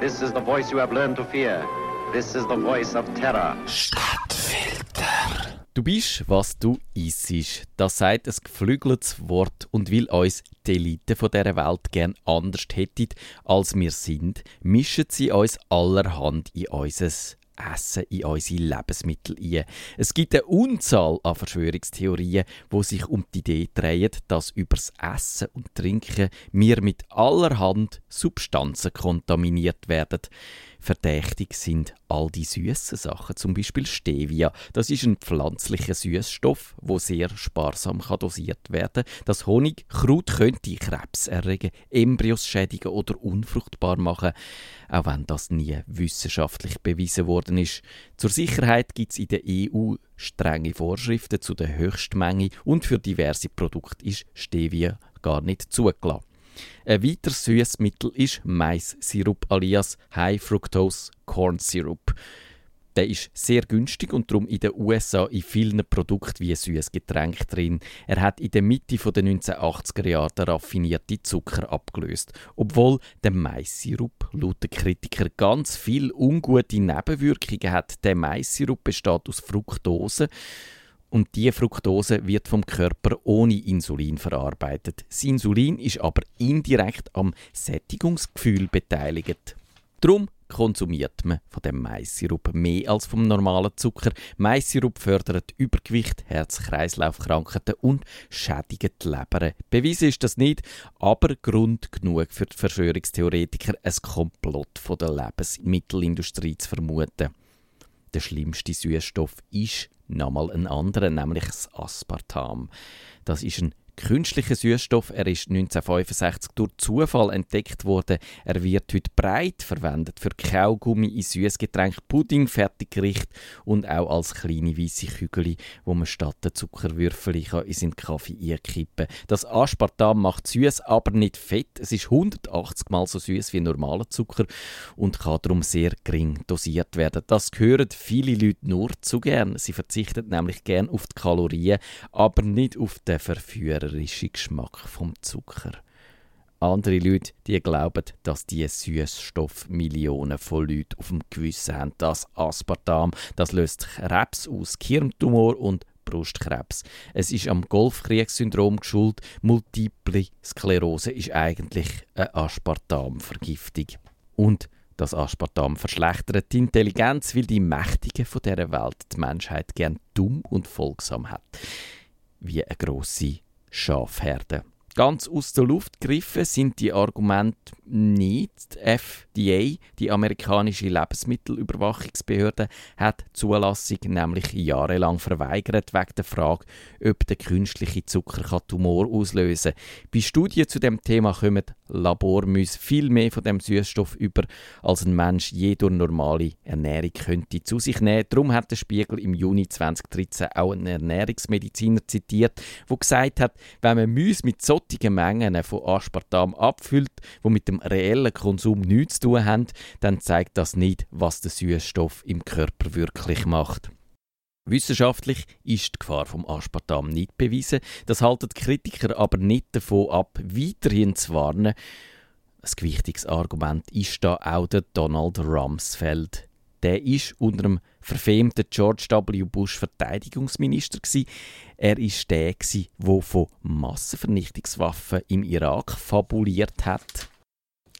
This is the voice you have learned to fear. This is the voice of terror. Stadtfilter. Du bist, was du isst. Das sagt ein geflügeltes Wort und will uns die Elite von dieser Welt gern anders hätten, als wir sind, mischen sie uns allerhand in unser Essen in unsere Lebensmittel ein. Es gibt eine Unzahl an Verschwörungstheorien, wo sich um die Idee drehen, dass übers Essen und Trinken wir mit allerhand Substanzen kontaminiert werden. Verdächtig sind all die süßen Sachen, zum Beispiel Stevia. Das ist ein pflanzlicher Süßstoff, wo sehr sparsam kann dosiert werden. Das Honigkraut könnte Krebs erregen, Embryos schädigen oder unfruchtbar machen, auch wenn das nie wissenschaftlich bewiesen worden ist. Zur Sicherheit gibt es in der EU strenge Vorschriften zu der Höchstmenge und für diverse Produkte ist Stevia gar nicht zugelassen. Ein weiteres Süßmittel ist Mais-Sirup alias High Fructose Corn Syrup. Der ist sehr günstig und darum in den USA in vielen Produkten wie ein süßes Getränk drin. Er hat in der Mitte der 1980er Jahre den raffinierten Zucker abgelöst. Obwohl der Mais-Sirup laut den Kritikern ganz viel ungute Nebenwirkungen hat. Der Mais-Sirup besteht aus Fructose und diese Fructose wird vom Körper ohne Insulin verarbeitet. Das Insulin ist aber indirekt am Sättigungsgefühl beteiligt. Darum konsumiert man von dem Maissirup mehr als vom normalen Zucker. Maissirup fördert Übergewicht, Herz-Kreislauf-Krankheiten und schädigt die Leber. Bewiesen ist das nicht, aber Grund genug für die Verschwörungstheoretiker, ein Komplott von der Lebensmittelindustrie zu vermuten. Der schlimmste Süßstoff ist nochmal ein anderer, nämlich das Aspartam. Das ist ein künstlicher Süßstoff. Er ist 1965 durch Zufall entdeckt worden. Er wird heute breit verwendet für Kaugummi in Süßgetränk, Pudding, Fertiggericht und auch als kleine weiße Kügel, wo man statt der Zuckerwürfel in seinen Kaffee einkippen Das Aspartam macht süß, aber nicht fett. Es ist 180 mal so süß wie normaler Zucker und kann darum sehr gering dosiert werden. Das hören viele Leute nur zu gern. Sie verzichten nämlich gern auf die Kalorien, aber nicht auf den Verführer verführerische Geschmack vom Zucker. Andere Leute die glauben, dass die Süßstoff Millionen von Leuten auf dem Gewissen haben. Das Aspartam das löst Krebs aus, Kirntumor und Brustkrebs. Es ist am Golfkriegssyndrom geschuldet. Multiple Sklerose ist eigentlich eine Aspartamvergiftung. Und das Aspartam verschlechtert die Intelligenz, weil die Mächtigen von dieser Welt die Menschheit gern dumm und folgsam hat. Wie eine grosse Schafherden. Ganz aus der Luft gegriffen sind die Argumente nicht. Die FDA, die amerikanische Lebensmittelüberwachungsbehörde, hat die Zulassung nämlich jahrelang verweigert wegen der Frage, ob der künstliche Zucker Tumor auslösen kann. Bei Studien zu dem Thema kommen Labormäuse viel mehr von dem Süßstoff über, als ein Mensch je durch normale Ernährung könnte zu sich nehmen. Darum hat der Spiegel im Juni 2013 auch einen Ernährungsmediziner zitiert, der gesagt hat, wenn man Mäuse mit so solche Mengen von Aspartam abfüllt, wo mit dem reellen Konsum nichts zu tun haben, dann zeigt das nicht, was der Süßstoff im Körper wirklich macht. Wissenschaftlich ist die Gefahr vom Aspartam nicht bewiesen. Das halten Kritiker aber nicht davon ab, weiterhin zu warnen. Ein gewichtiges Argument ist da auch der Donald Rumsfeld der ist unter dem verfemten George W. Bush Verteidigungsminister. Er ist der wo von Massenvernichtungswaffen im Irak fabuliert hat.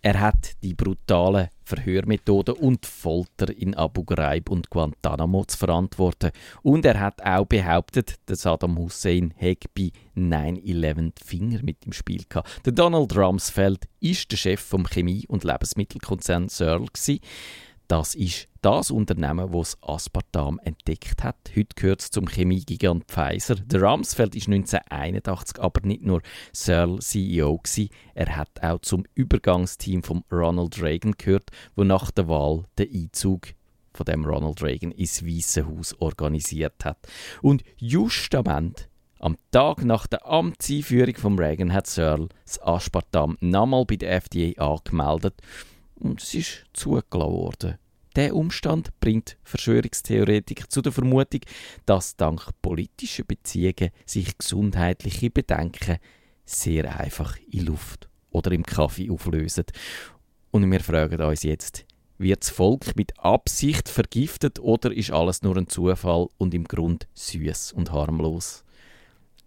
Er hat die brutalen Verhörmethoden und Folter in Abu Ghraib und Guantanamo zu verantworten. Und er hat auch behauptet, dass Saddam Hussein hätte bei 9-11 Finger mit im Spiel gehabt. Der Donald Rumsfeld ist der Chef vom Chemie- und Lebensmittelkonzern Searle. Gewesen. Das ist das Unternehmen, das Aspartam entdeckt hat. Heute gehört es zum Chemiegigant Pfizer. Der Rumsfeld ist 1981 aber nicht nur Searle CEO gewesen, er hat auch zum Übergangsteam von Ronald Reagan gehört, wo nach der Wahl den Einzug von dem Ronald Reagan ins Weiße Haus organisiert hat. Und justament am Tag nach der Amtseinführung von Reagan hat Searle das Aspartam nochmal bei der FDA angemeldet und es ist zugelassen worden. Der Umstand bringt Verschwörungstheoretiker zu der Vermutung, dass dank politischer Beziehungen sich gesundheitliche Bedenken sehr einfach in Luft oder im Kaffee auflösen. Und wir fragen uns jetzt, Wird das Volk mit Absicht vergiftet oder ist alles nur ein Zufall und im Grund süß und harmlos?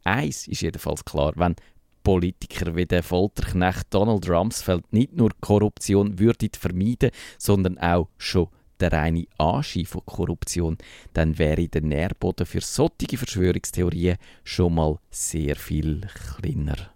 Eins ist jedenfalls klar, wenn Politiker wie der Folterknecht Donald Rumsfeld nicht nur Korruption würden vermeiden, sondern auch schon der reine Anschein von Korruption, dann wäre der Nährboden für solche Verschwörungstheorien schon mal sehr viel kleiner.